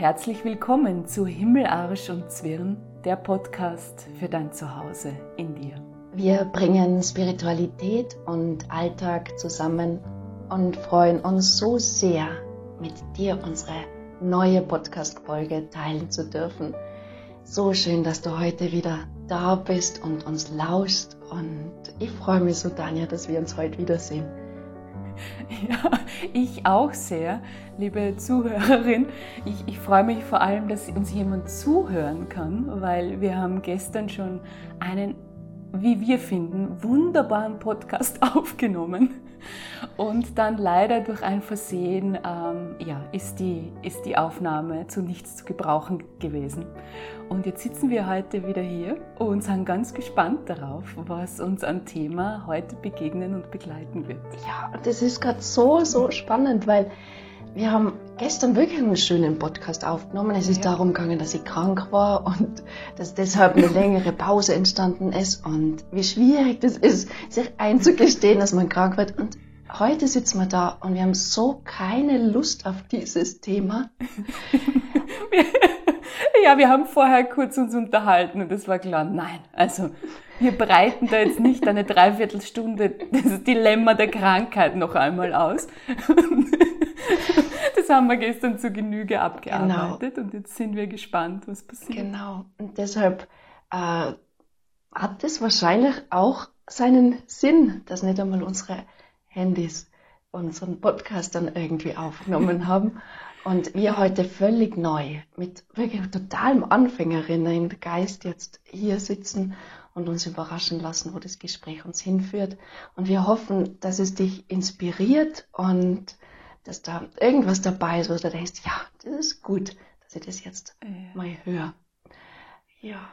Herzlich willkommen zu Himmelarsch und Zwirn, der Podcast für dein Zuhause in dir. Wir bringen Spiritualität und Alltag zusammen und freuen uns so sehr, mit dir unsere neue Podcast-Folge teilen zu dürfen. So schön, dass du heute wieder da bist und uns lauschst und ich freue mich so, Tanja, dass wir uns heute wiedersehen. Ja, ich auch sehr, liebe Zuhörerin. Ich, ich freue mich vor allem, dass uns jemand zuhören kann, weil wir haben gestern schon einen, wie wir finden, wunderbaren Podcast aufgenommen. Und dann leider durch ein Versehen ähm, ja, ist, die, ist die Aufnahme zu nichts zu gebrauchen gewesen. Und jetzt sitzen wir heute wieder hier und sind ganz gespannt darauf, was uns an Thema heute begegnen und begleiten wird. Ja, das ist gerade so, so spannend, weil wir haben gestern wirklich einen schönen Podcast aufgenommen. Es ist ja. darum gegangen, dass ich krank war und dass deshalb eine längere Pause entstanden ist und wie schwierig das ist, sich einzugestehen, dass man krank wird. Und heute sitzen wir da und wir haben so keine Lust auf dieses Thema. ja, wir haben vorher kurz uns unterhalten und es war klar, nein, also wir breiten da jetzt nicht eine Dreiviertelstunde das Dilemma der Krankheit noch einmal aus. Das haben wir gestern zu Genüge abgearbeitet genau. und jetzt sind wir gespannt, was passiert. Genau, und deshalb äh, hat es wahrscheinlich auch seinen Sinn, dass nicht einmal unsere Handys unseren Podcast dann irgendwie aufgenommen haben und wir heute völlig neu mit wirklich totalem Anfängerinnen im Geist jetzt hier sitzen und uns überraschen lassen, wo das Gespräch uns hinführt. Und wir hoffen, dass es dich inspiriert und dass da irgendwas dabei ist, wo du denkst, ja, das ist gut, dass ich das jetzt ja. mal höre. Ja.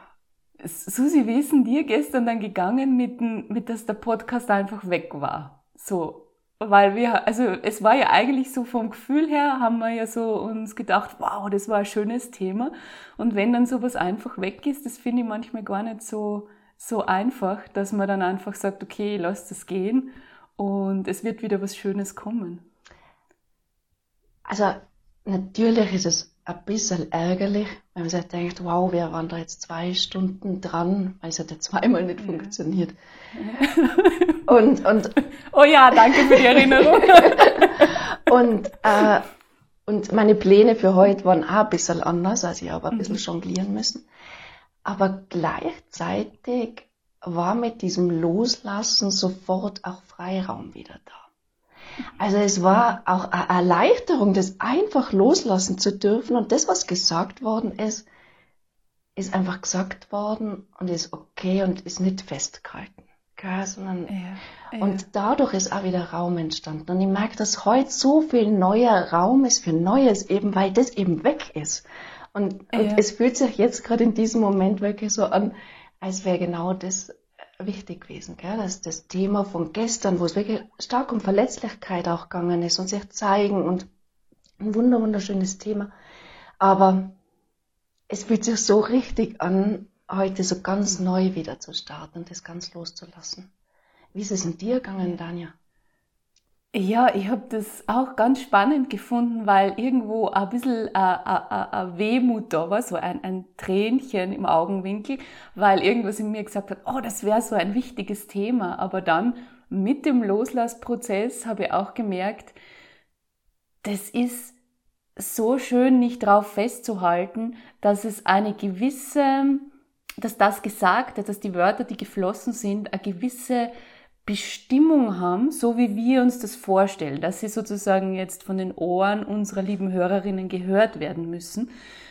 Susi, wie ist denn dir gestern dann gegangen mit, mit, dass der Podcast einfach weg war? So, weil wir, also es war ja eigentlich so vom Gefühl her, haben wir ja so uns gedacht, wow, das war ein schönes Thema. Und wenn dann sowas einfach weg ist, das finde ich manchmal gar nicht so, so einfach, dass man dann einfach sagt, okay, lass das gehen und es wird wieder was Schönes kommen. Also natürlich ist es ein bisschen ärgerlich, wenn man sich denkt, wow, wir waren da jetzt zwei Stunden dran, weil es hat ja zweimal nicht ja. funktioniert. und, und, oh ja, danke für die Erinnerung. und, äh, und meine Pläne für heute waren auch ein bisschen anders, also ich habe ein bisschen mhm. jonglieren müssen. Aber gleichzeitig war mit diesem Loslassen sofort auch Freiraum wieder da. Also es war auch eine Erleichterung, das einfach loslassen zu dürfen. Und das, was gesagt worden ist, ist einfach gesagt worden und ist okay und ist nicht festgehalten. Gell, sondern ja, ja. Und dadurch ist auch wieder Raum entstanden. Und ich merke, dass heute so viel neuer Raum ist für Neues, eben weil das eben weg ist. Und, ja. und es fühlt sich jetzt gerade in diesem Moment wirklich so an, als wäre genau das wichtig gewesen. Gell? Das das Thema von gestern, wo es wirklich stark um Verletzlichkeit auch gegangen ist und sich zeigen und ein wunder wunderschönes Thema. Aber es fühlt sich so richtig an, heute so ganz neu wieder zu starten und das ganz loszulassen. Wie ist es in dir gegangen, Danja? Ja, ich habe das auch ganz spannend gefunden, weil irgendwo ein bisschen eine Wehmut da war, so ein, ein Tränchen im Augenwinkel, weil irgendwas in mir gesagt hat, oh, das wäre so ein wichtiges Thema. Aber dann mit dem Loslassprozess habe ich auch gemerkt, das ist so schön, nicht darauf festzuhalten, dass es eine gewisse, dass das Gesagte, dass die Wörter, die geflossen sind, eine gewisse Bestimmung haben, so wie wir uns das vorstellen, dass sie sozusagen jetzt von den Ohren unserer lieben Hörerinnen gehört werden müssen,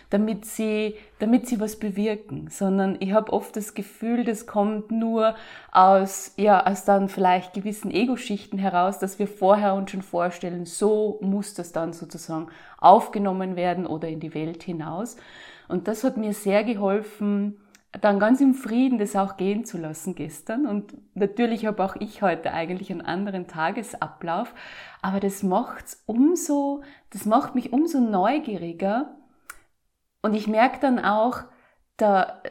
damit sie, damit sie was bewirken, sondern ich habe oft das Gefühl, das kommt nur aus, ja, aus dann vielleicht gewissen Ego-Schichten heraus, dass wir vorher uns schon vorstellen, so muss das dann sozusagen aufgenommen werden oder in die Welt hinaus. Und das hat mir sehr geholfen, dann ganz im Frieden das auch gehen zu lassen gestern. Und natürlich habe auch ich heute eigentlich einen anderen Tagesablauf, aber das macht's umso, das macht mich umso neugieriger. Und ich merke dann auch, da,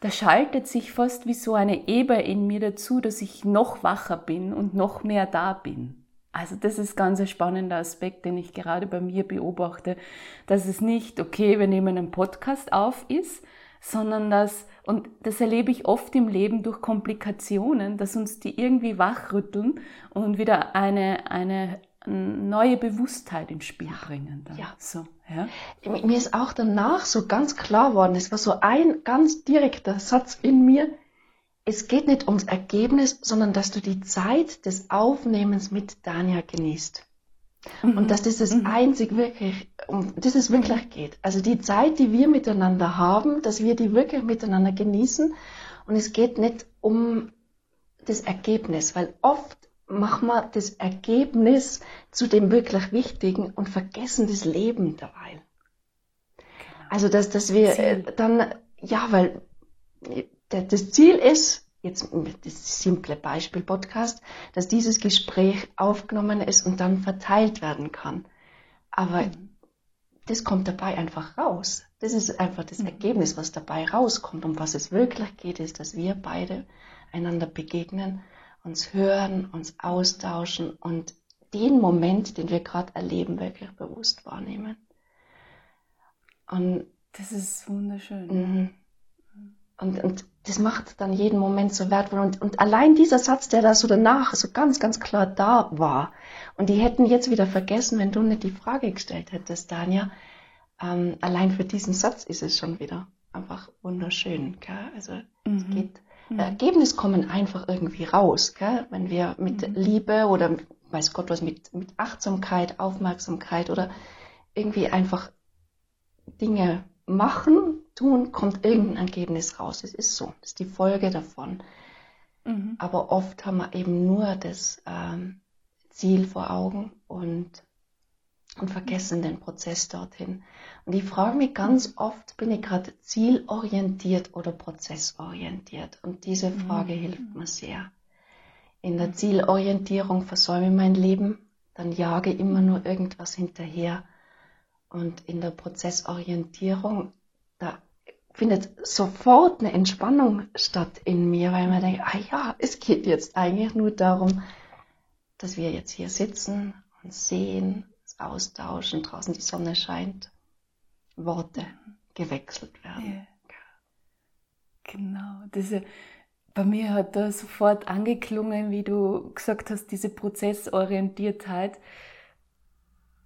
da schaltet sich fast wie so eine Eber in mir dazu, dass ich noch wacher bin und noch mehr da bin. Also das ist ganz ein spannender Aspekt, den ich gerade bei mir beobachte, dass es nicht, okay, wir nehmen einen Podcast auf ist, sondern dass, und das erlebe ich oft im Leben durch Komplikationen, dass uns die irgendwie wachrütteln und wieder eine, eine neue Bewusstheit ins Spiel bringen. Dann. Ja. So, ja. Mir ist auch danach so ganz klar geworden, es war so ein ganz direkter Satz in mir, es geht nicht ums Ergebnis, sondern dass du die Zeit des Aufnehmens mit Dania genießt. Mhm. Und dass das das mhm. einzig wirklich, um das es wirklich geht. Also die Zeit, die wir miteinander haben, dass wir die wirklich miteinander genießen. Und es geht nicht um das Ergebnis, weil oft machen wir das Ergebnis zu dem wirklich Wichtigen und vergessen das Leben dabei. Genau. Also dass, dass wir Ziel. dann, ja, weil das Ziel ist, jetzt das simple Beispiel Podcast, dass dieses Gespräch aufgenommen ist und dann verteilt werden kann. Aber mhm. das kommt dabei einfach raus. Das ist einfach das mhm. Ergebnis, was dabei rauskommt. Um was es wirklich geht, ist, dass wir beide einander begegnen, uns hören, uns austauschen und den Moment, den wir gerade erleben, wirklich bewusst wahrnehmen. Und das ist wunderschön. Mhm. Und, und das macht dann jeden Moment so wertvoll. Und, und allein dieser Satz, der da so danach so ganz, ganz klar da war, und die hätten jetzt wieder vergessen, wenn du nicht die Frage gestellt hättest, Dania, ähm, allein für diesen Satz ist es schon wieder einfach wunderschön. Gell? Also mhm. es geht, mhm. Ergebnisse kommen einfach irgendwie raus, gell? wenn wir mit mhm. Liebe oder weiß Gott was, mit, mit Achtsamkeit, Aufmerksamkeit oder irgendwie einfach Dinge machen, tun, kommt irgendein Ergebnis raus. Es ist so, das ist die Folge davon. Mhm. Aber oft haben wir eben nur das ähm, Ziel vor Augen und, und vergessen den Prozess dorthin. Und ich frage mich ganz oft, bin ich gerade zielorientiert oder prozessorientiert? Und diese Frage mhm. hilft mir sehr. In der Zielorientierung versäume ich mein Leben, dann jage immer nur irgendwas hinterher und in der Prozessorientierung, findet sofort eine Entspannung statt in mir, weil man denkt, ah ja, es geht jetzt eigentlich nur darum, dass wir jetzt hier sitzen und sehen, austauschen, draußen die Sonne scheint, Worte gewechselt werden. Ja. Genau, diese, bei mir hat da sofort angeklungen, wie du gesagt hast, diese Prozessorientiertheit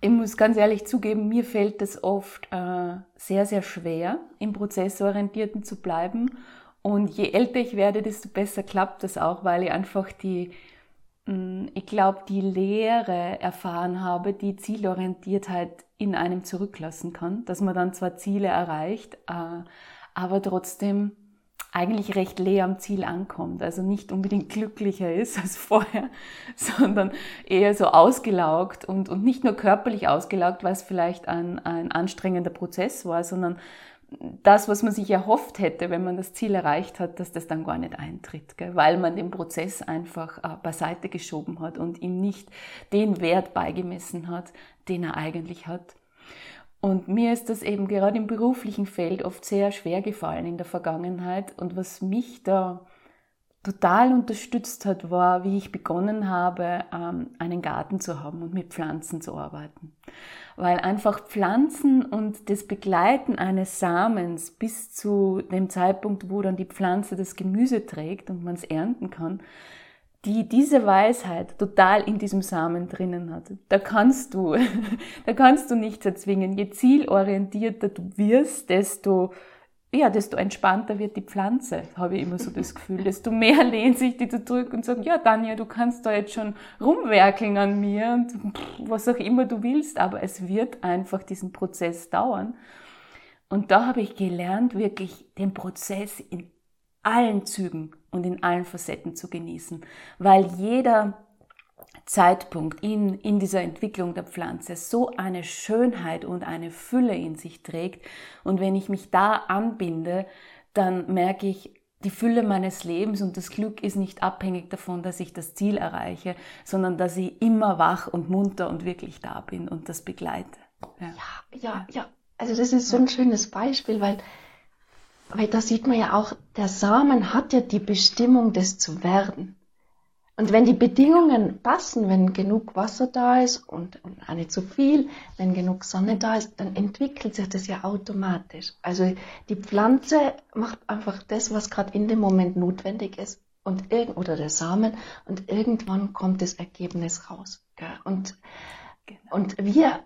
ich muss ganz ehrlich zugeben, mir fällt es oft äh, sehr, sehr schwer, im Prozessorientierten zu bleiben. Und je älter ich werde, desto besser klappt das auch, weil ich einfach die, mh, mm, ich glaube, die Lehre erfahren habe, die Zielorientiertheit in einem zurücklassen kann, dass man dann zwar Ziele erreicht, äh, aber trotzdem eigentlich recht leer am Ziel ankommt. Also nicht unbedingt glücklicher ist als vorher, sondern eher so ausgelaugt und, und nicht nur körperlich ausgelaugt, weil es vielleicht ein, ein anstrengender Prozess war, sondern das, was man sich erhofft hätte, wenn man das Ziel erreicht hat, dass das dann gar nicht eintritt, gell? weil man den Prozess einfach äh, beiseite geschoben hat und ihm nicht den Wert beigemessen hat, den er eigentlich hat. Und mir ist das eben gerade im beruflichen Feld oft sehr schwer gefallen in der Vergangenheit. Und was mich da total unterstützt hat, war, wie ich begonnen habe, ähm, einen Garten zu haben und mit Pflanzen zu arbeiten. Weil einfach Pflanzen und das Begleiten eines Samens bis zu dem Zeitpunkt, wo dann die Pflanze das Gemüse trägt und man es ernten kann, die diese Weisheit total in diesem Samen drinnen hat. Da kannst du, da kannst du nichts erzwingen. Je zielorientierter du wirst, desto, ja, desto entspannter wird die Pflanze, habe ich immer so das Gefühl. Desto mehr lehnt sich die zurück und sagt, ja, Danja, du kannst da jetzt schon rumwerkeln an mir und was auch immer du willst, aber es wird einfach diesen Prozess dauern. Und da habe ich gelernt, wirklich den Prozess in allen Zügen und in allen Facetten zu genießen, weil jeder Zeitpunkt in, in dieser Entwicklung der Pflanze so eine Schönheit und eine Fülle in sich trägt. Und wenn ich mich da anbinde, dann merke ich, die Fülle meines Lebens und das Glück ist nicht abhängig davon, dass ich das Ziel erreiche, sondern dass ich immer wach und munter und wirklich da bin und das begleite. Ja, ja, ja. ja. Also das ist so ein schönes Beispiel, weil weil da sieht man ja auch, der Samen hat ja die Bestimmung, das zu werden. Und wenn die Bedingungen passen, wenn genug Wasser da ist und, und auch nicht zu viel, wenn genug Sonne da ist, dann entwickelt sich das ja automatisch. Also die Pflanze macht einfach das, was gerade in dem Moment notwendig ist und irgend oder der Samen und irgendwann kommt das Ergebnis raus. Gell? Und genau. und wir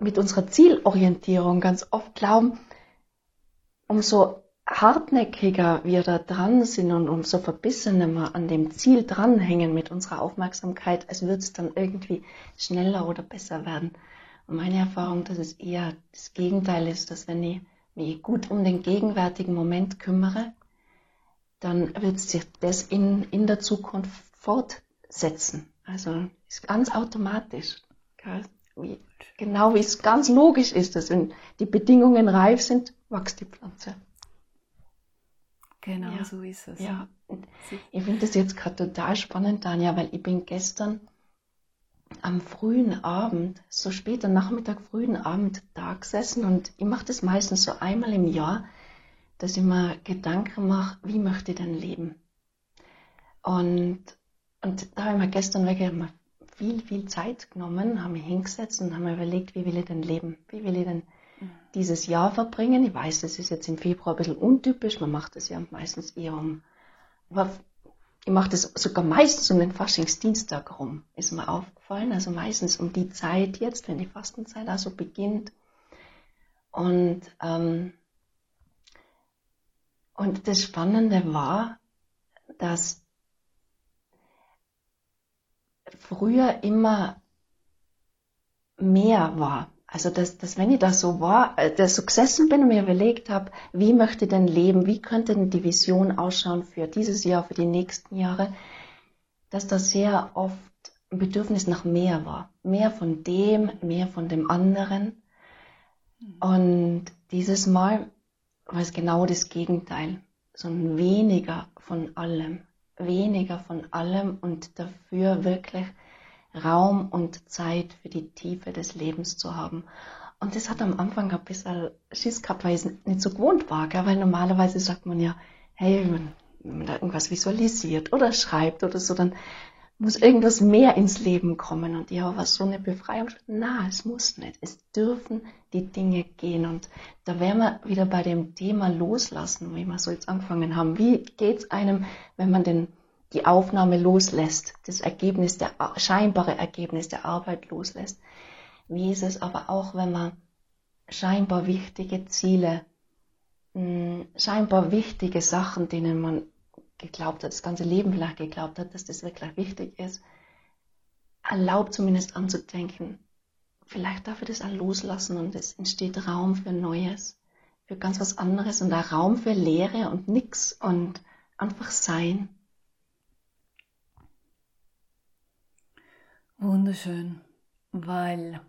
mit unserer Zielorientierung ganz oft glauben, umso hartnäckiger wir da dran sind und umso verbissener wir an dem Ziel dranhängen mit unserer Aufmerksamkeit, als wird es dann irgendwie schneller oder besser werden. Und meine Erfahrung, dass es eher das Gegenteil ist, dass wenn ich mich gut um den gegenwärtigen Moment kümmere, dann wird sich das in, in der Zukunft fortsetzen. Also ist ganz automatisch. Wie, genau wie es ganz logisch ist, dass wenn die Bedingungen reif sind, wächst die Pflanze. Genau, ja. so ist es. Ja. ich finde das jetzt gerade total spannend, Tanja, weil ich bin gestern am frühen Abend, so später Nachmittag, frühen Abend da gesessen und ich mache das meistens so einmal im Jahr, dass ich mir Gedanken mache, wie möchte ich denn leben? Und, und da habe ich mir gestern wirklich mal viel, viel Zeit genommen, habe mich hingesetzt und habe mir überlegt, wie will ich denn leben? Wie will ich denn dieses Jahr verbringen. Ich weiß, das ist jetzt im Februar ein bisschen untypisch. Man macht das ja meistens eher um, ich mache das sogar meistens um den Faschingsdienstag rum, ist mir aufgefallen. Also meistens um die Zeit jetzt, wenn die Fastenzeit also beginnt. Und, ähm, und das Spannende war, dass früher immer mehr war. Also, dass, dass wenn ich da so war, äh, dass so gesessen bin und mir überlegt habe, wie möchte ich denn leben, wie könnte denn die Vision ausschauen für dieses Jahr, für die nächsten Jahre, dass da sehr oft ein Bedürfnis nach mehr war. Mehr von dem, mehr von dem anderen. Und dieses Mal war es genau das Gegenteil. So ein weniger von allem. Weniger von allem und dafür wirklich Raum und Zeit für die Tiefe des Lebens zu haben. Und das hat am Anfang ein bisschen Schiss gehabt, weil ich es nicht so gewohnt war, gell? weil normalerweise sagt man ja, hey, wenn man da irgendwas visualisiert oder schreibt oder so, dann muss irgendwas mehr ins Leben kommen. Und ja, was so eine Befreiung. Na, es muss nicht. Es dürfen die Dinge gehen. Und da wären wir wieder bei dem Thema loslassen, wie wir so jetzt angefangen haben. Wie geht's einem, wenn man den die Aufnahme loslässt, das Ergebnis, der scheinbare Ergebnis der Arbeit loslässt. Wie ist es aber auch, wenn man scheinbar wichtige Ziele, hm, scheinbar wichtige Sachen, denen man geglaubt hat, das ganze Leben vielleicht geglaubt hat, dass das wirklich wichtig ist, erlaubt zumindest anzudenken, vielleicht darf ich das auch loslassen und es entsteht Raum für Neues, für ganz was anderes und auch Raum für Leere und nix und einfach sein. Wunderschön, weil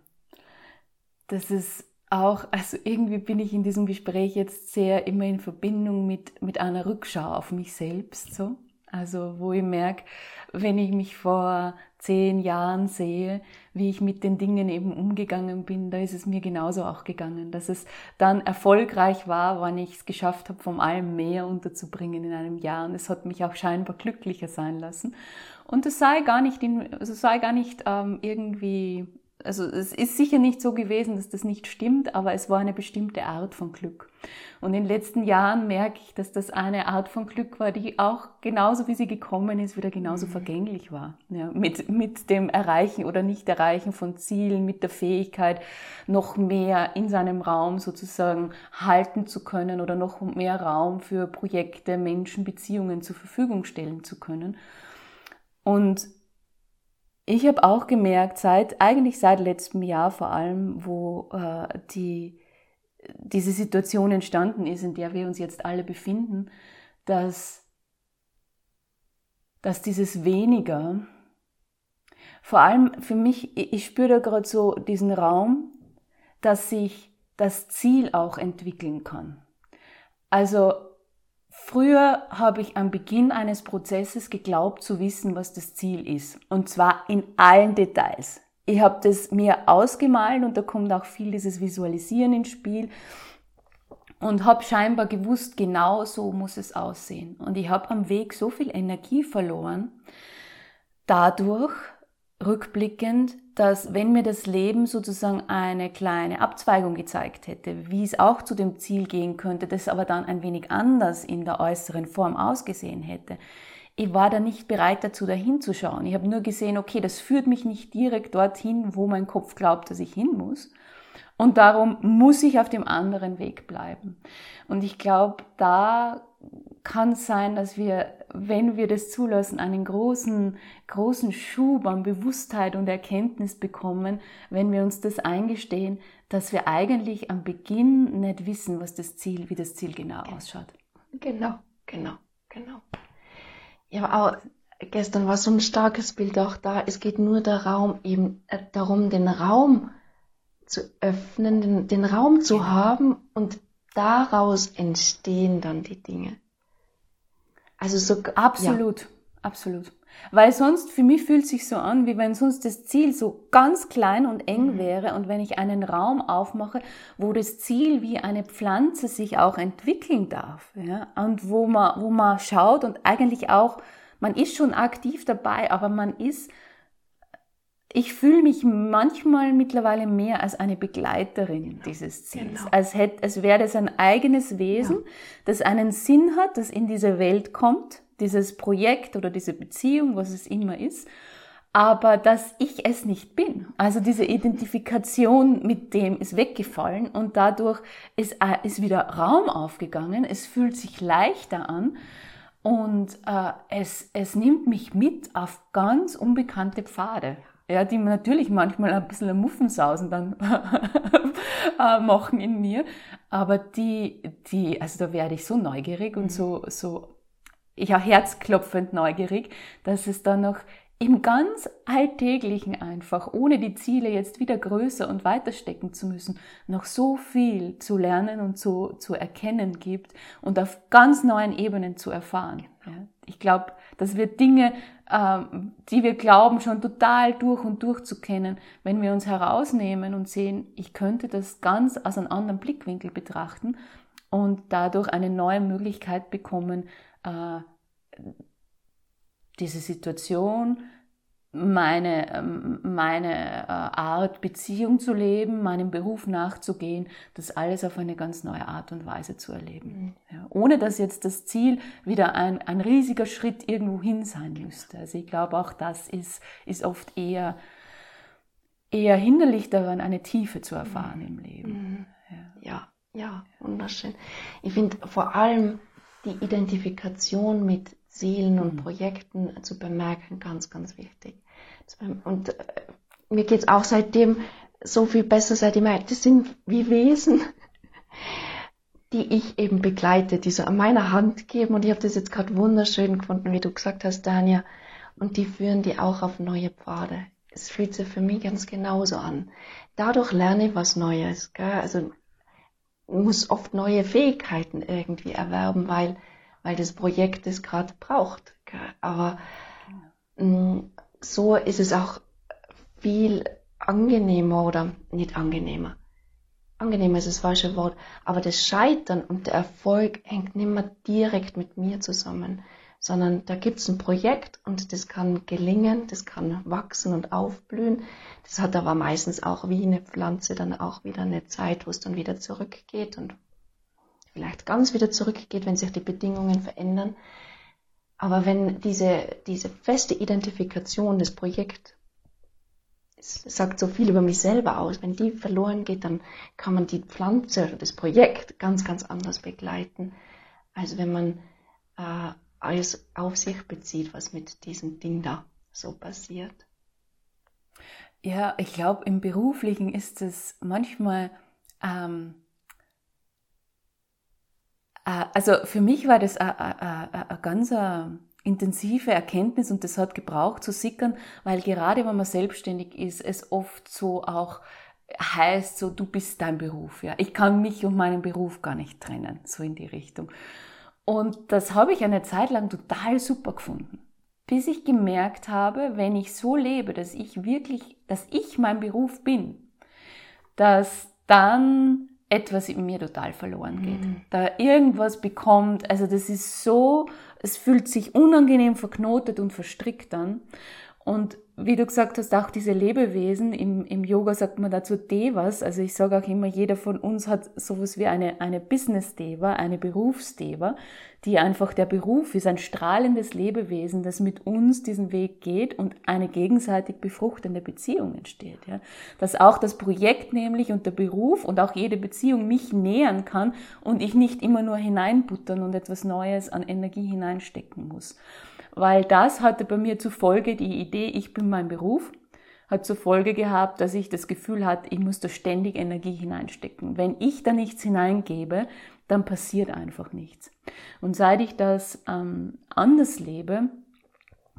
das ist auch, also irgendwie bin ich in diesem Gespräch jetzt sehr immer in Verbindung mit, mit einer Rückschau auf mich selbst, so. Also, wo ich merke, wenn ich mich vor zehn Jahren sehe, wie ich mit den Dingen eben umgegangen bin, da ist es mir genauso auch gegangen, dass es dann erfolgreich war, wann ich es geschafft habe, vom allem mehr unterzubringen in einem Jahr. Und es hat mich auch scheinbar glücklicher sein lassen. Und es sei gar nicht, in, also sei gar nicht ähm, irgendwie also es ist sicher nicht so gewesen, dass das nicht stimmt, aber es war eine bestimmte Art von Glück. Und in den letzten Jahren merke ich, dass das eine Art von Glück war, die auch genauso wie sie gekommen ist, wieder genauso mhm. vergänglich war. Ja, mit, mit dem Erreichen oder Nicht-Erreichen von Zielen, mit der Fähigkeit, noch mehr in seinem Raum sozusagen halten zu können oder noch mehr Raum für Projekte, Menschen, Beziehungen zur Verfügung stellen zu können. Und ich habe auch gemerkt, seit, eigentlich seit letztem Jahr vor allem, wo äh, die, diese Situation entstanden ist, in der wir uns jetzt alle befinden, dass, dass dieses weniger, vor allem für mich, ich spüre da gerade so diesen Raum, dass sich das Ziel auch entwickeln kann. Also Früher habe ich am Beginn eines Prozesses geglaubt zu wissen, was das Ziel ist. Und zwar in allen Details. Ich habe das mir ausgemalt und da kommt auch viel dieses Visualisieren ins Spiel und habe scheinbar gewusst, genau so muss es aussehen. Und ich habe am Weg so viel Energie verloren, dadurch rückblickend, dass wenn mir das Leben sozusagen eine kleine Abzweigung gezeigt hätte, wie es auch zu dem Ziel gehen könnte, das aber dann ein wenig anders in der äußeren Form ausgesehen hätte, ich war da nicht bereit dazu, dahin zu schauen. Ich habe nur gesehen, okay, das führt mich nicht direkt dorthin, wo mein Kopf glaubt, dass ich hin muss. Und darum muss ich auf dem anderen Weg bleiben. Und ich glaube, da kann es sein, dass wir, wenn wir das zulassen, einen großen, großen Schub an Bewusstheit und Erkenntnis bekommen, wenn wir uns das eingestehen, dass wir eigentlich am Beginn nicht wissen, was das Ziel, wie das Ziel genau ausschaut. Genau, genau, genau. Ja, aber gestern war so ein starkes Bild auch da. Es geht nur Raum eben äh, darum, den Raum zu öffnen, den, den Raum zu haben und daraus entstehen dann die Dinge. Also so absolut, ja. absolut. Weil sonst, für mich fühlt sich so an, wie wenn sonst das Ziel so ganz klein und eng mhm. wäre und wenn ich einen Raum aufmache, wo das Ziel wie eine Pflanze sich auch entwickeln darf, ja, und wo man, wo man schaut und eigentlich auch, man ist schon aktiv dabei, aber man ist ich fühle mich manchmal mittlerweile mehr als eine Begleiterin genau. dieses Ziels. Genau. Als, hätte, als wäre das ein eigenes Wesen, ja. das einen Sinn hat, das in diese Welt kommt, dieses Projekt oder diese Beziehung, was es immer ist, aber dass ich es nicht bin. Also diese Identifikation mit dem ist weggefallen und dadurch ist, äh, ist wieder Raum aufgegangen. Es fühlt sich leichter an und äh, es, es nimmt mich mit auf ganz unbekannte Pfade ja, die natürlich manchmal ein bisschen Muffensausen dann äh, machen in mir. Aber die, die, also da werde ich so neugierig und so, so, ich auch herzklopfend neugierig, dass es dann noch im ganz Alltäglichen einfach, ohne die Ziele jetzt wieder größer und weiter stecken zu müssen, noch so viel zu lernen und zu, zu erkennen gibt und auf ganz neuen Ebenen zu erfahren. Ja. Ich glaube, dass wir Dinge, die wir glauben, schon total durch und durch zu kennen, wenn wir uns herausnehmen und sehen, ich könnte das ganz aus einem anderen Blickwinkel betrachten und dadurch eine neue Möglichkeit bekommen, äh, diese Situation, meine, ähm, meine äh, Art, Beziehung zu leben, meinem Beruf nachzugehen, das alles auf eine ganz neue Art und Weise zu erleben. Mhm. Ja, ohne dass jetzt das Ziel wieder ein, ein riesiger Schritt irgendwo hin sein müsste. Also ich glaube, auch das ist, ist oft eher, eher hinderlich daran, eine Tiefe zu erfahren mhm. im Leben. Mhm. Ja. ja, ja, wunderschön. Ich finde vor allem die Identifikation mit Zielen und mhm. Projekten zu bemerken, ganz, ganz wichtig. Und äh, mir geht's auch seitdem so viel besser, seit ich das sind wie Wesen, die ich eben begleite, die so an meiner Hand geben. Und ich habe das jetzt gerade wunderschön gefunden, wie du gesagt hast, Dania. Und die führen die auch auf neue Pfade. Es fühlt sich für mich ganz genauso an. Dadurch lerne ich was Neues. Gell? Also muss oft neue Fähigkeiten irgendwie erwerben, weil weil das Projekt es gerade braucht. Aber mm, so ist es auch viel angenehmer oder nicht angenehmer. Angenehmer ist das falsche Wort, aber das Scheitern und der Erfolg hängt nicht mehr direkt mit mir zusammen, sondern da gibt's ein Projekt und das kann gelingen, das kann wachsen und aufblühen. Das hat aber meistens auch wie eine Pflanze dann auch wieder eine Zeit, wo es dann wieder zurückgeht und vielleicht ganz wieder zurückgeht, wenn sich die Bedingungen verändern. Aber wenn diese, diese feste Identifikation des Projekts, es sagt so viel über mich selber aus, wenn die verloren geht, dann kann man die Pflanze oder das Projekt ganz, ganz anders begleiten, als wenn man äh, alles auf sich bezieht, was mit diesem Ding da so passiert. Ja, ich glaube, im Beruflichen ist es manchmal ähm, äh, also für mich war das eine ganz intensive Erkenntnis und das hat gebraucht zu sickern, weil gerade wenn man selbstständig ist, es oft so auch heißt, so du bist dein Beruf. Ja, ich kann mich und meinen Beruf gar nicht trennen, so in die Richtung. Und das habe ich eine Zeit lang total super gefunden, bis ich gemerkt habe, wenn ich so lebe, dass ich wirklich, dass ich mein Beruf bin, dass dann etwas in mir total verloren geht. Mhm. Da irgendwas bekommt, also das ist so, es fühlt sich unangenehm verknotet und verstrickt an. Und wie du gesagt hast, auch diese Lebewesen, im, im Yoga sagt man dazu Devas, also ich sage auch immer, jeder von uns hat sowas wie eine, eine Business-Deva, eine Berufsdeva, die einfach der Beruf ist, ein strahlendes Lebewesen, das mit uns diesen Weg geht und eine gegenseitig befruchtende Beziehung entsteht. Ja. Dass auch das Projekt nämlich und der Beruf und auch jede Beziehung mich nähern kann und ich nicht immer nur hineinbuttern und etwas Neues an Energie hineinstecken muss weil das hatte bei mir zur Folge die Idee, ich bin mein Beruf, hat zur Folge gehabt, dass ich das Gefühl hatte, ich muss da ständig Energie hineinstecken. Wenn ich da nichts hineingebe, dann passiert einfach nichts. Und seit ich das ähm, anders lebe,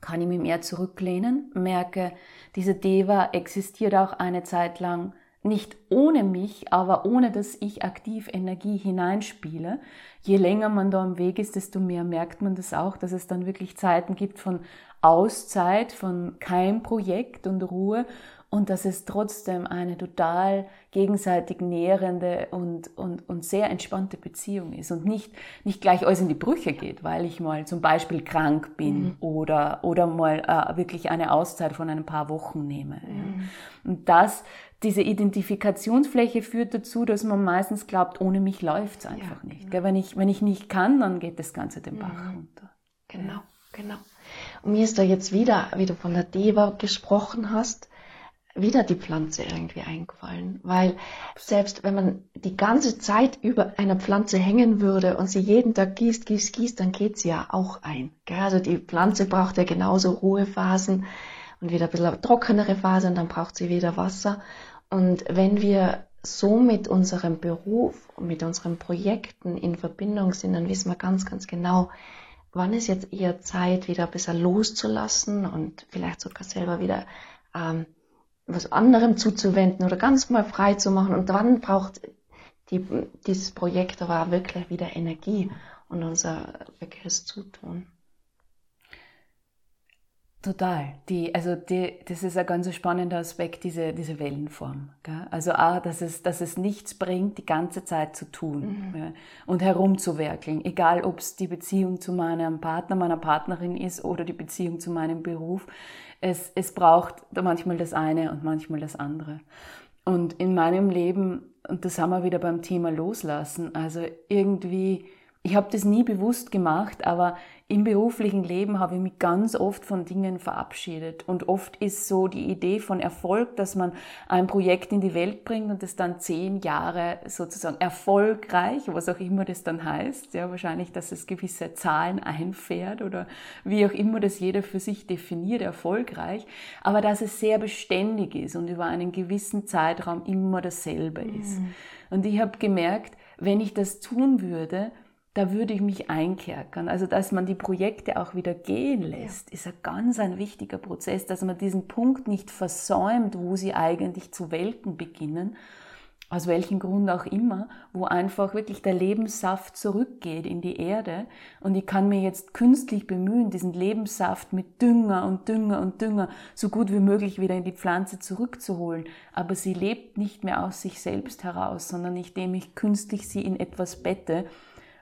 kann ich mich mehr zurücklehnen, merke, diese Deva existiert auch eine Zeit lang nicht ohne mich, aber ohne dass ich aktiv Energie hineinspiele. Je länger man da am Weg ist, desto mehr merkt man das auch, dass es dann wirklich Zeiten gibt von Auszeit, von kein Projekt und Ruhe und dass es trotzdem eine total gegenseitig nährende und, und, und sehr entspannte Beziehung ist und nicht, nicht gleich alles in die Brüche geht, weil ich mal zum Beispiel krank bin mhm. oder, oder mal äh, wirklich eine Auszeit von ein paar Wochen nehme. Mhm. Und das, diese Identifikationsfläche führt dazu, dass man meistens glaubt, ohne mich läuft's einfach ja, nicht. Genau. Wenn, ich, wenn ich nicht kann, dann geht das Ganze den Bach mhm. runter. Genau, genau. Und mir ist da jetzt wieder, wie du von der Deva gesprochen hast, wieder die Pflanze irgendwie eingefallen. Weil selbst wenn man die ganze Zeit über einer Pflanze hängen würde und sie jeden Tag gießt, gießt, gießt, dann geht sie ja auch ein. Also die Pflanze braucht ja genauso Ruhephasen und wieder ein bisschen trockenere Phasen, dann braucht sie wieder Wasser. Und wenn wir so mit unserem Beruf und mit unseren Projekten in Verbindung sind, dann wissen wir ganz, ganz genau, wann ist jetzt eher Zeit, wieder bisschen loszulassen und vielleicht sogar selber wieder ähm, was anderem zuzuwenden oder ganz mal frei zu machen. Und dann braucht die, dieses Projekt aber wirklich wieder Energie und unser wirkliches Zutun. Total. Die, also die, das ist ein ganz spannender Aspekt, diese, diese Wellenform. Gell? Also auch, dass es, dass es nichts bringt, die ganze Zeit zu tun mhm. ja, und herumzuwerkeln. Egal, ob es die Beziehung zu meinem Partner, meiner Partnerin ist oder die Beziehung zu meinem Beruf es, es braucht manchmal das eine und manchmal das andere. Und in meinem Leben, und das haben wir wieder beim Thema Loslassen, also irgendwie ich habe das nie bewusst gemacht, aber im beruflichen Leben habe ich mich ganz oft von Dingen verabschiedet. Und oft ist so die Idee von Erfolg, dass man ein Projekt in die Welt bringt und es dann zehn Jahre sozusagen erfolgreich, was auch immer das dann heißt, ja, wahrscheinlich, dass es gewisse Zahlen einfährt oder wie auch immer das jeder für sich definiert, erfolgreich, aber dass es sehr beständig ist und über einen gewissen Zeitraum immer dasselbe ist. Mhm. Und ich habe gemerkt, wenn ich das tun würde, da würde ich mich einkerkern. Also, dass man die Projekte auch wieder gehen lässt, ja. ist ein ganz ein wichtiger Prozess, dass man diesen Punkt nicht versäumt, wo sie eigentlich zu welken beginnen, aus welchem Grund auch immer, wo einfach wirklich der Lebenssaft zurückgeht in die Erde und ich kann mir jetzt künstlich bemühen, diesen Lebenssaft mit Dünger und Dünger und Dünger so gut wie möglich wieder in die Pflanze zurückzuholen, aber sie lebt nicht mehr aus sich selbst heraus, sondern indem ich künstlich sie in etwas bette,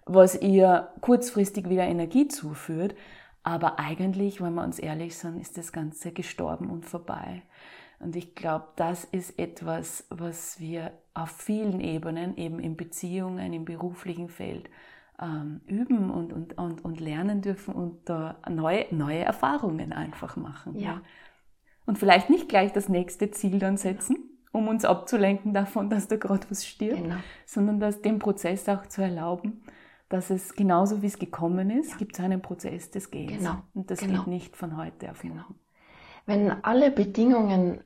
was ihr kurzfristig wieder Energie zuführt. Aber eigentlich, wenn wir uns ehrlich sind, ist das Ganze gestorben und vorbei. Und ich glaube, das ist etwas, was wir auf vielen Ebenen, eben in Beziehungen, im beruflichen Feld, ähm, üben und, und, und, und lernen dürfen und da neue, neue Erfahrungen einfach machen. Ja. ja. Und vielleicht nicht gleich das nächste Ziel dann setzen, um uns abzulenken davon, dass da gerade was stirbt, genau. sondern das, den Prozess auch zu erlauben dass es genauso wie es gekommen ist, ja. gibt es einen Prozess des Gehens. Genau. Und das genau. geht nicht von heute auf morgen. Genau. Wenn alle Bedingungen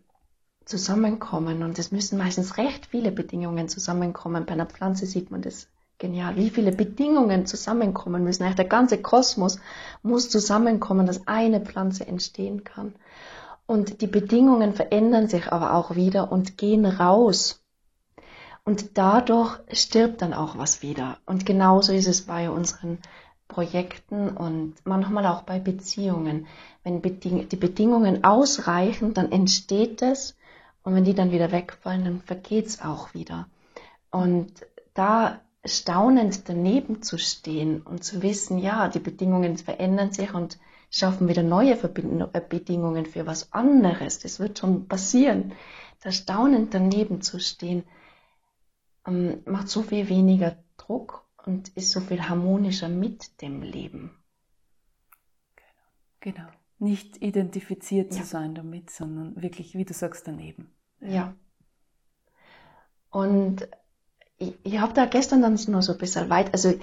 zusammenkommen, und es müssen meistens recht viele Bedingungen zusammenkommen, bei einer Pflanze sieht man das genial, wie viele Bedingungen zusammenkommen müssen. Eigentlich der ganze Kosmos muss zusammenkommen, dass eine Pflanze entstehen kann. Und die Bedingungen verändern sich aber auch wieder und gehen raus und dadurch stirbt dann auch was wieder. Und genauso ist es bei unseren Projekten und manchmal auch bei Beziehungen. Wenn die Bedingungen ausreichen, dann entsteht es und wenn die dann wieder wegfallen, dann vergeht es auch wieder. Und da staunend daneben zu stehen und zu wissen, ja, die Bedingungen verändern sich und schaffen wieder neue äh, Bedingungen für was anderes. Das wird schon passieren. Das staunend daneben zu stehen, ähm, macht so viel weniger Druck und ist so viel harmonischer mit dem Leben. Genau. genau. Nicht identifiziert ja. zu sein damit, sondern wirklich, wie du sagst, daneben. Ja. Und ich, ich habe da gestern dann nur so ein bisschen weit, also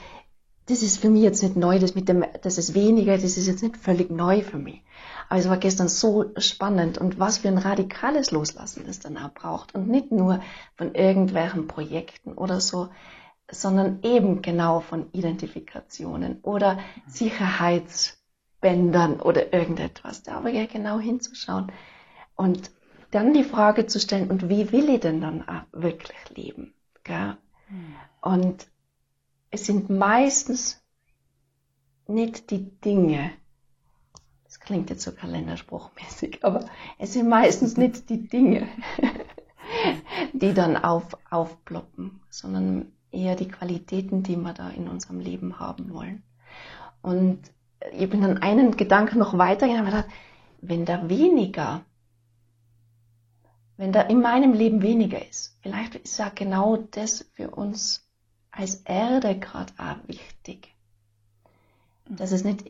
das ist für mich jetzt nicht neu, das mit dem, das ist weniger, das ist jetzt nicht völlig neu für mich. Aber es war gestern so spannend und was für ein radikales Loslassen das dann auch braucht. Und nicht nur von irgendwelchen Projekten oder so, sondern eben genau von Identifikationen oder Sicherheitsbändern oder irgendetwas. Da aber ja genau hinzuschauen und dann die Frage zu stellen, und wie will ich denn dann auch wirklich leben? Gell? Hm. Und es sind meistens nicht die Dinge, klingt jetzt so kalenderspruchmäßig, aber es sind meistens nicht die Dinge, die dann auf, aufploppen, sondern eher die Qualitäten, die wir da in unserem Leben haben wollen. Und ich bin dann einen Gedanken noch weitergegangen und gedacht, wenn da weniger, wenn da in meinem Leben weniger ist, vielleicht ist ja genau das für uns als Erde gerade auch wichtig. Das ist nicht,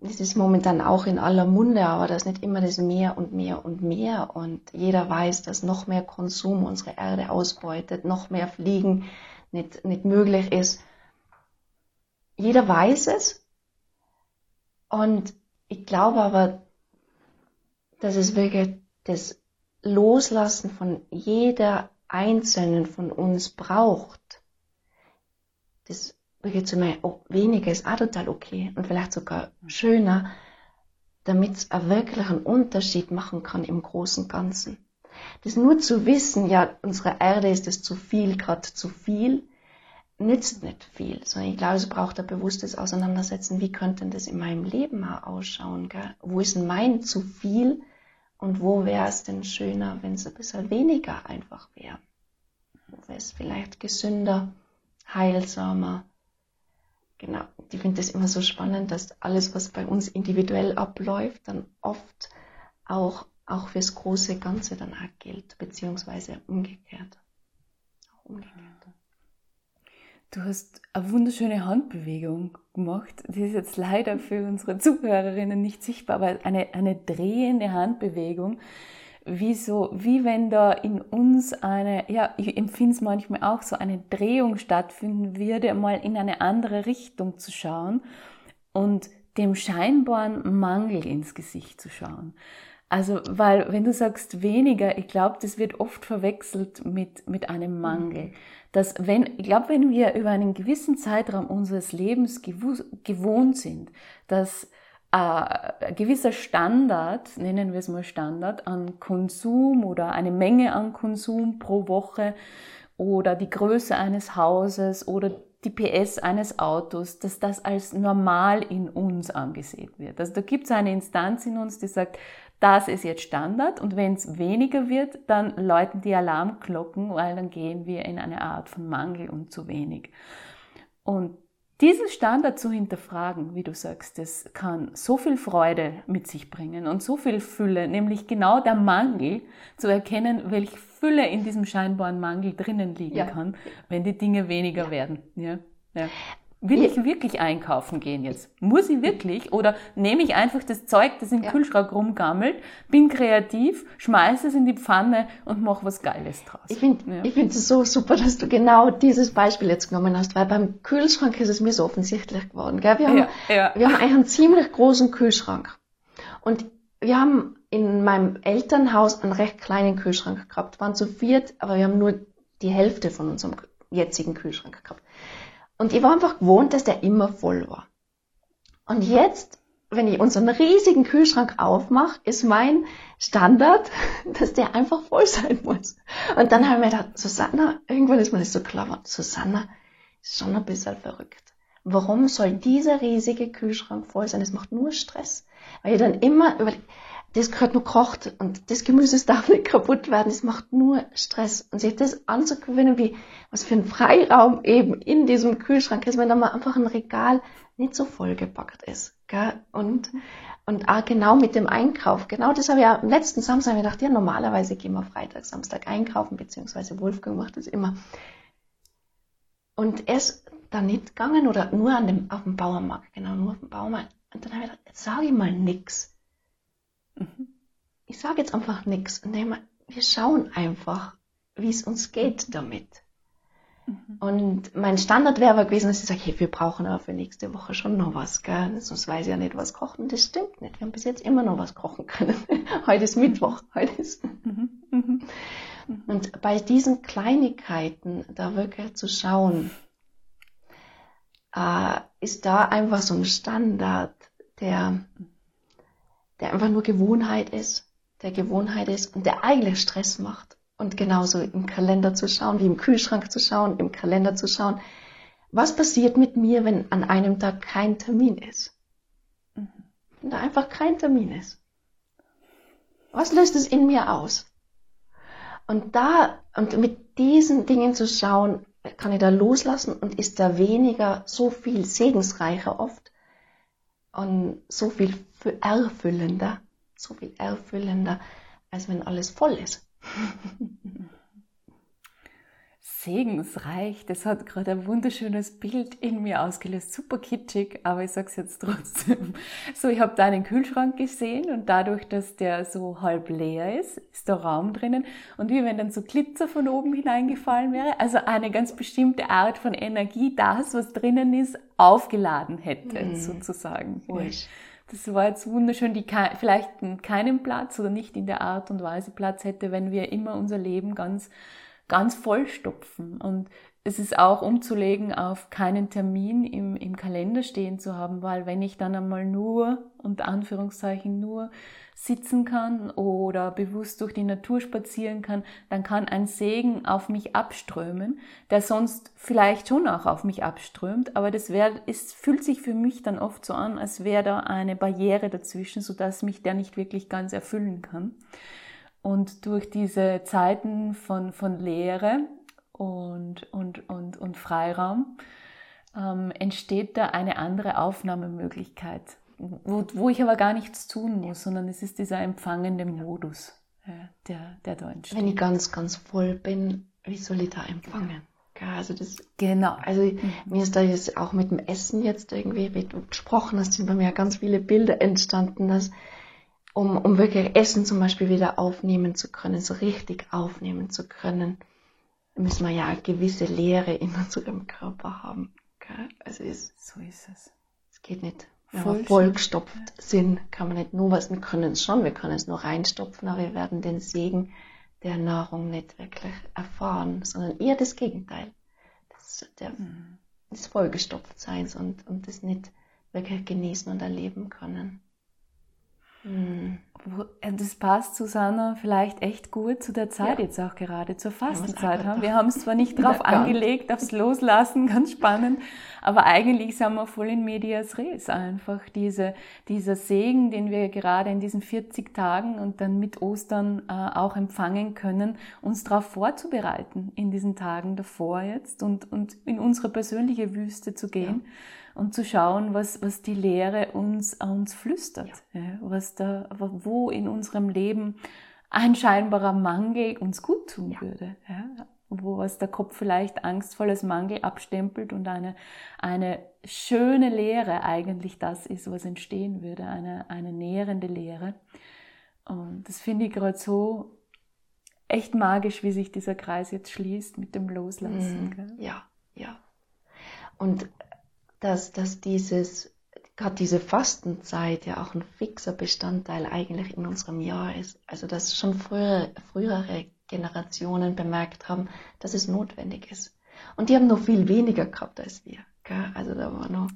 das ist momentan auch in aller Munde, aber das ist nicht immer das mehr und mehr und mehr und jeder weiß, dass noch mehr Konsum unsere Erde ausbeutet, noch mehr Fliegen nicht, nicht möglich ist. Jeder weiß es und ich glaube aber, dass es wirklich das Loslassen von jeder Einzelnen von uns braucht, das wirklich zu mir, oh, weniger ist auch total okay und vielleicht sogar schöner, damit es einen Unterschied machen kann im großen Ganzen. Das nur zu wissen, ja, unsere Erde ist es zu viel, gerade zu viel, nützt nicht viel, sondern ich glaube, es braucht ein bewusstes Auseinandersetzen, wie könnte denn das in meinem Leben auch ausschauen, gell? Wo ist denn mein zu viel und wo wäre es denn schöner, wenn es ein bisschen weniger einfach wäre? Wo wäre es vielleicht gesünder? heilsamer. Genau, ich finde das immer so spannend, dass alles, was bei uns individuell abläuft, dann oft auch, auch fürs große Ganze dann auch gilt, beziehungsweise umgekehrt. Auch umgekehrt. Du hast eine wunderschöne Handbewegung gemacht. Die ist jetzt leider für unsere Zuhörerinnen nicht sichtbar, aber eine, eine drehende Handbewegung wie so, wie wenn da in uns eine, ja, ich empfinde es manchmal auch so, eine Drehung stattfinden würde, mal in eine andere Richtung zu schauen und dem scheinbaren Mangel ins Gesicht zu schauen. Also, weil, wenn du sagst weniger, ich glaube, das wird oft verwechselt mit, mit einem Mangel. Dass wenn, ich glaube, wenn wir über einen gewissen Zeitraum unseres Lebens gewohnt sind, dass ein gewisser Standard, nennen wir es mal Standard, an Konsum oder eine Menge an Konsum pro Woche oder die Größe eines Hauses oder die PS eines Autos, dass das als normal in uns angesehen wird. Also da gibt es eine Instanz in uns, die sagt, das ist jetzt Standard und wenn es weniger wird, dann läuten die Alarmglocken, weil dann gehen wir in eine Art von Mangel und zu wenig. Und diesen Standard zu hinterfragen, wie du sagst, das kann so viel Freude mit sich bringen und so viel Fülle, nämlich genau der Mangel zu erkennen, welche Fülle in diesem scheinbaren Mangel drinnen liegen ja. kann, wenn die Dinge weniger ja. werden. Ja. Will ich wirklich einkaufen gehen jetzt? Muss ich wirklich? Oder nehme ich einfach das Zeug, das im ja. Kühlschrank rumgammelt, bin kreativ, schmeiße es in die Pfanne und mache was Geiles draus? Ich finde ja. ich finde es so super, dass du genau dieses Beispiel jetzt genommen hast, weil beim Kühlschrank ist es mir so offensichtlich geworden. Gell? Wir, haben, ja, ja. wir haben einen ziemlich großen Kühlschrank. Und wir haben in meinem Elternhaus einen recht kleinen Kühlschrank gehabt. Wir waren zu viert, aber wir haben nur die Hälfte von unserem jetzigen Kühlschrank gehabt. Und ich war einfach gewohnt, dass der immer voll war. Und jetzt, wenn ich unseren riesigen Kühlschrank aufmache, ist mein Standard, dass der einfach voll sein muss. Und dann habe ich mir gedacht, Susanna, irgendwann ist mir das so klar, Susanna ist schon ein bisschen verrückt. Warum soll dieser riesige Kühlschrank voll sein? Das macht nur Stress. Weil ich dann immer überlege, das gehört nur kocht und das Gemüse darf nicht kaputt werden, das macht nur Stress. Und sich das anzugewöhnen, wie, was für ein Freiraum eben in diesem Kühlschrank ist, wenn da mal einfach ein Regal nicht so vollgepackt ist. Gell? Und, und auch genau mit dem Einkauf. Genau das habe ich ja am letzten Samstag gedacht, ja, normalerweise gehen wir Freitag, Samstag einkaufen, beziehungsweise Wolfgang macht das immer. Und er ist da nicht gegangen oder nur an dem, auf dem Bauernmarkt, genau, nur auf dem Bauernmarkt. Und dann habe ich gedacht, jetzt sage ich mal nix. Mhm. Ich sage jetzt einfach dann wir schauen einfach, wie es uns geht damit. Mhm. Und mein Standard wäre aber gewesen, dass ich sage, hey, wir brauchen aber für nächste Woche schon noch was, gell? Sonst weiß ich ja nicht, was kochen. Das stimmt nicht. Wir haben bis jetzt immer noch was kochen können. heute ist Mittwoch. Heute ist. Mhm. Mhm. Und bei diesen Kleinigkeiten da wirklich zu schauen, äh, ist da einfach so ein Standard, der, der einfach nur Gewohnheit ist, der Gewohnheit ist und der eigentlich Stress macht und genauso im Kalender zu schauen, wie im Kühlschrank zu schauen, im Kalender zu schauen. Was passiert mit mir, wenn an einem Tag kein Termin ist? Mhm. Wenn da einfach kein Termin ist. Was löst es in mir aus? Und da, und mit diesen Dingen zu schauen, kann ich da loslassen und ist da weniger so viel segensreicher oft und so viel erfüllender, so viel erfüllender, als wenn alles voll ist. Segensreich, das hat gerade ein wunderschönes Bild in mir ausgelöst. Super kitschig, aber ich sag's jetzt trotzdem. So, ich habe da einen Kühlschrank gesehen und dadurch, dass der so halb leer ist, ist der Raum drinnen und wie wenn dann so Glitzer von oben hineingefallen wäre. Also eine ganz bestimmte Art von Energie, das, was drinnen ist, aufgeladen hätte, mhm. sozusagen. Ruhig. Das war jetzt wunderschön, die vielleicht keinen Platz oder nicht in der Art und Weise Platz hätte, wenn wir immer unser Leben ganz, ganz vollstopfen. Und es ist auch umzulegen auf keinen Termin im, im Kalender stehen zu haben, weil wenn ich dann einmal nur, unter Anführungszeichen nur, sitzen kann oder bewusst durch die Natur spazieren kann, dann kann ein Segen auf mich abströmen, der sonst vielleicht schon auch auf mich abströmt, aber das wär, es fühlt sich für mich dann oft so an, als wäre da eine Barriere dazwischen, sodass mich der nicht wirklich ganz erfüllen kann. Und durch diese Zeiten von, von Leere und, und, und, und Freiraum ähm, entsteht da eine andere Aufnahmemöglichkeit, wo, wo ich aber gar nichts tun muss, sondern es ist dieser empfangende Modus, äh, der, der da entsteht. Wenn ich ganz, ganz voll bin, wie soll ich da empfangen? Ja, also das, genau. Also mhm. mir ist da jetzt auch mit dem Essen jetzt irgendwie, wie du gesprochen hast, sind bei mir ganz viele Bilder entstanden, dass um, um wirklich Essen zum Beispiel wieder aufnehmen zu können, so richtig aufnehmen zu können, müssen wir ja eine gewisse Leere in unserem Körper haben. Gell? Also ist, so ist es. Es geht nicht. Wenn Voll wir vollgestopft ja. sind, kann man nicht nur was, wir können es schon, wir können es nur reinstopfen, aber wir werden den Segen der Nahrung nicht wirklich erfahren, sondern eher das Gegenteil. Das, der, mhm. des Vollgestopftseins und, und das nicht wirklich genießen und erleben können. Mhm. Das passt, Susanna, vielleicht echt gut zu der Zeit ja. jetzt auch gerade, zur Fastenzeit. Ja, wir haben es zwar nicht drauf angelegt, aufs Loslassen, ganz spannend, aber eigentlich sind wir voll in medias res einfach. Diese, dieser Segen, den wir gerade in diesen 40 Tagen und dann mit Ostern äh, auch empfangen können, uns darauf vorzubereiten, in diesen Tagen davor jetzt und, und in unsere persönliche Wüste zu gehen. Ja und zu schauen, was, was die Lehre uns, uns flüstert, ja. Ja, was da, wo in unserem Leben ein scheinbarer Mangel uns gut tun ja. würde. Wo was der Kopf vielleicht angstvolles Mangel abstempelt und eine, eine schöne Lehre eigentlich das ist, was entstehen würde, eine, eine nährende Lehre. Und das finde ich gerade so echt magisch, wie sich dieser Kreis jetzt schließt mit dem Loslassen. Mm, ja, ja. Und dass, dass dieses, gerade diese Fastenzeit ja auch ein fixer Bestandteil eigentlich in unserem Jahr ist. Also dass schon frühere, frühere Generationen bemerkt haben, dass es notwendig ist. Und die haben noch viel weniger gehabt als wir. Gell? Also da war noch,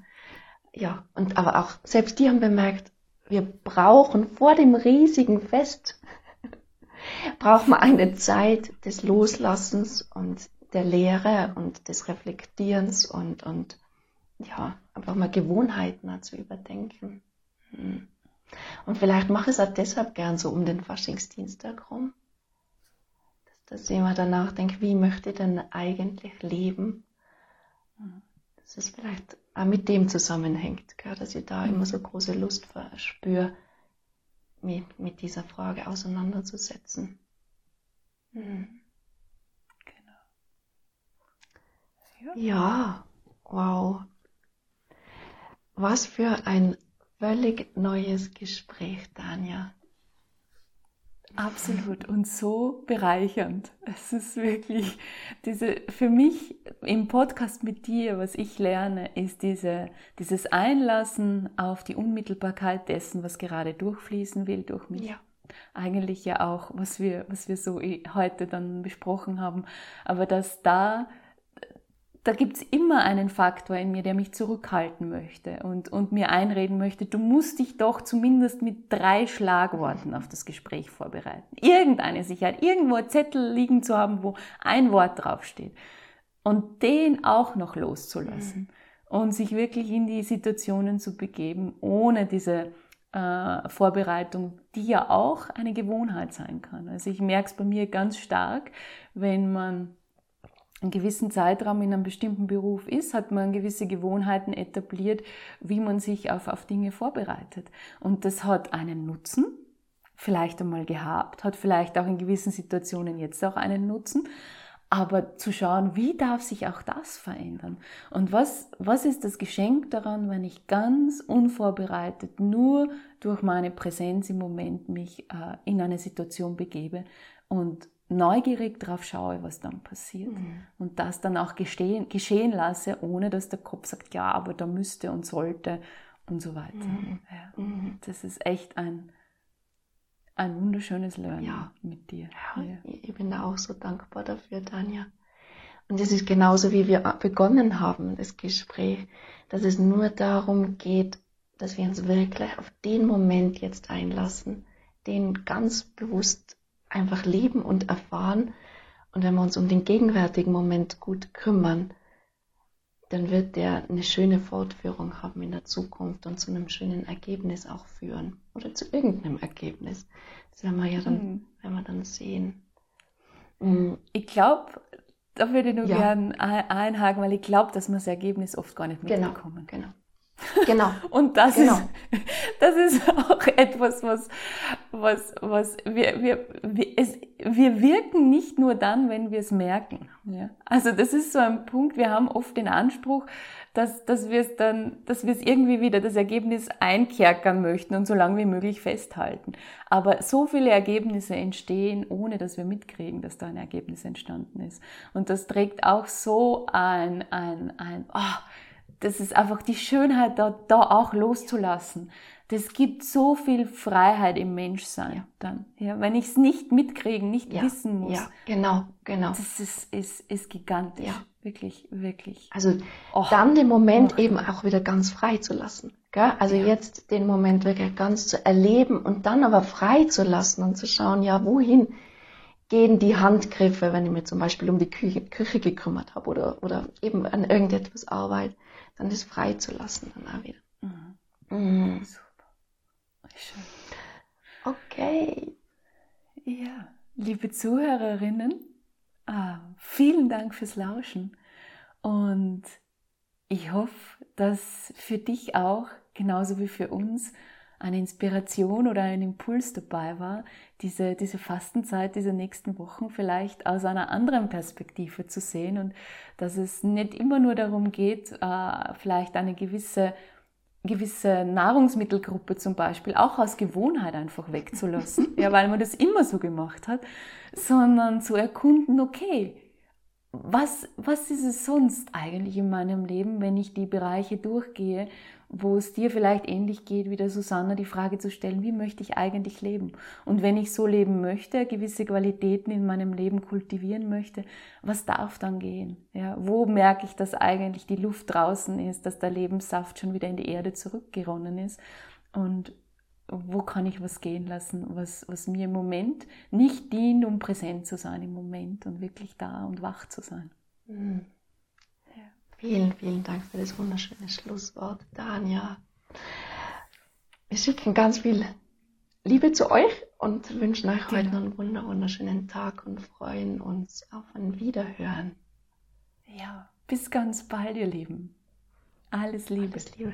ja, und aber auch selbst die haben bemerkt, wir brauchen vor dem riesigen Fest, brauchen wir eine Zeit des Loslassens und der Lehre und des Reflektierens und, und ja, einfach mal Gewohnheiten zu überdenken. Hm. Und vielleicht mache ich es auch deshalb gern so um den Faschingsdienstag rum. Dass, dass ich immer danach denke, wie möchte ich denn eigentlich leben? Dass es vielleicht auch mit dem zusammenhängt, gell, dass ich da immer so große Lust verspüre, mich mit dieser Frage auseinanderzusetzen. Mhm. Genau. Ja. ja, wow. Was für ein völlig neues Gespräch, Tanja. Absolut und so bereichernd. Es ist wirklich diese, für mich im Podcast mit dir, was ich lerne, ist diese, dieses Einlassen auf die Unmittelbarkeit dessen, was gerade durchfließen will durch mich. Ja. Eigentlich ja auch, was wir, was wir so heute dann besprochen haben. Aber dass da da gibt's immer einen Faktor in mir, der mich zurückhalten möchte und, und mir einreden möchte, du musst dich doch zumindest mit drei Schlagworten auf das Gespräch vorbereiten. Irgendeine Sicherheit, irgendwo ein Zettel liegen zu haben, wo ein Wort draufsteht. Und den auch noch loszulassen mhm. und sich wirklich in die Situationen zu begeben, ohne diese äh, Vorbereitung, die ja auch eine Gewohnheit sein kann. Also ich merke es bei mir ganz stark, wenn man einen gewissen Zeitraum in einem bestimmten Beruf ist, hat man gewisse Gewohnheiten etabliert, wie man sich auf, auf Dinge vorbereitet. Und das hat einen Nutzen, vielleicht einmal gehabt, hat vielleicht auch in gewissen Situationen jetzt auch einen Nutzen, aber zu schauen, wie darf sich auch das verändern? Und was, was ist das Geschenk daran, wenn ich ganz unvorbereitet nur durch meine Präsenz im Moment mich äh, in eine Situation begebe und neugierig drauf schaue, was dann passiert mhm. und das dann auch gestehen, geschehen lasse, ohne dass der Kopf sagt, ja, aber da müsste und sollte und so weiter. Mhm. Ja. Mhm. Das ist echt ein, ein wunderschönes Lernen ja. mit dir. Ja, ja, Ich bin da auch so dankbar dafür, Tanja. Und es ist genauso, wie wir begonnen haben, das Gespräch, dass es nur darum geht, dass wir uns wirklich auf den Moment jetzt einlassen, den ganz bewusst einfach leben und erfahren. Und wenn wir uns um den gegenwärtigen Moment gut kümmern, dann wird der eine schöne Fortführung haben in der Zukunft und zu einem schönen Ergebnis auch führen. Oder zu irgendeinem Ergebnis. Das werden wir ja dann, mhm. werden wir dann sehen. Mhm. Ich glaube, da würde ich nur ja. gerne einhaken, weil ich glaube, dass wir das Ergebnis oft gar nicht genau, mitbekommen. Genau, genau. Genau. Und das genau. ist, das ist auch etwas, was, was, was wir, wir, wir, es, wir wirken nicht nur dann, wenn wir es merken. Ja? Also das ist so ein Punkt, wir haben oft den Anspruch, dass, dass wir es dann, dass wir es irgendwie wieder das Ergebnis einkerkern möchten und so lange wie möglich festhalten. Aber so viele Ergebnisse entstehen, ohne dass wir mitkriegen, dass da ein Ergebnis entstanden ist. Und das trägt auch so ein, ein, ein, oh, das ist einfach die Schönheit, da, da auch loszulassen. Das gibt so viel Freiheit im Menschsein ja. dann. Ja, wenn ich es nicht mitkriegen, nicht ja. wissen muss. Ja, genau, genau. Das ist, ist, ist gigantisch. Ja. Wirklich, wirklich. Also oh. dann den Moment oh. eben auch wieder ganz frei zu lassen. Gell? Also ja. jetzt den Moment wirklich ganz zu erleben und dann aber frei zu lassen und zu schauen, ja, wohin gehen die Handgriffe, wenn ich mir zum Beispiel um die Küche, Küche gekümmert habe oder, oder eben an irgendetwas arbeite dann das freizulassen dann auch wieder. Mhm. Mhm. Super. Schön. Okay. Ja, liebe Zuhörerinnen, ah, vielen Dank fürs Lauschen und ich hoffe, dass für dich auch, genauso wie für uns, eine Inspiration oder ein Impuls dabei war, diese, diese Fastenzeit dieser nächsten Wochen vielleicht aus einer anderen Perspektive zu sehen und dass es nicht immer nur darum geht, äh, vielleicht eine gewisse gewisse Nahrungsmittelgruppe zum Beispiel auch aus Gewohnheit einfach wegzulassen, ja, weil man das immer so gemacht hat, sondern zu erkunden, okay, was, was ist es sonst eigentlich in meinem Leben, wenn ich die Bereiche durchgehe wo es dir vielleicht ähnlich geht wie der Susanna, die Frage zu stellen, wie möchte ich eigentlich leben? Und wenn ich so leben möchte, gewisse Qualitäten in meinem Leben kultivieren möchte, was darf dann gehen? Ja, wo merke ich, dass eigentlich die Luft draußen ist, dass der Lebenssaft schon wieder in die Erde zurückgeronnen ist? Und wo kann ich was gehen lassen, was, was mir im Moment nicht dient, um präsent zu sein im Moment und wirklich da und wach zu sein? Mhm. Vielen, vielen Dank für das wunderschöne Schlusswort, Dania. Wir schicken ganz viel Liebe zu euch und wünschen euch heute noch einen wunderschönen Tag und freuen uns auf ein Wiederhören. Ja, bis ganz bald, ihr Lieben. Alles Liebe. Alles Liebe.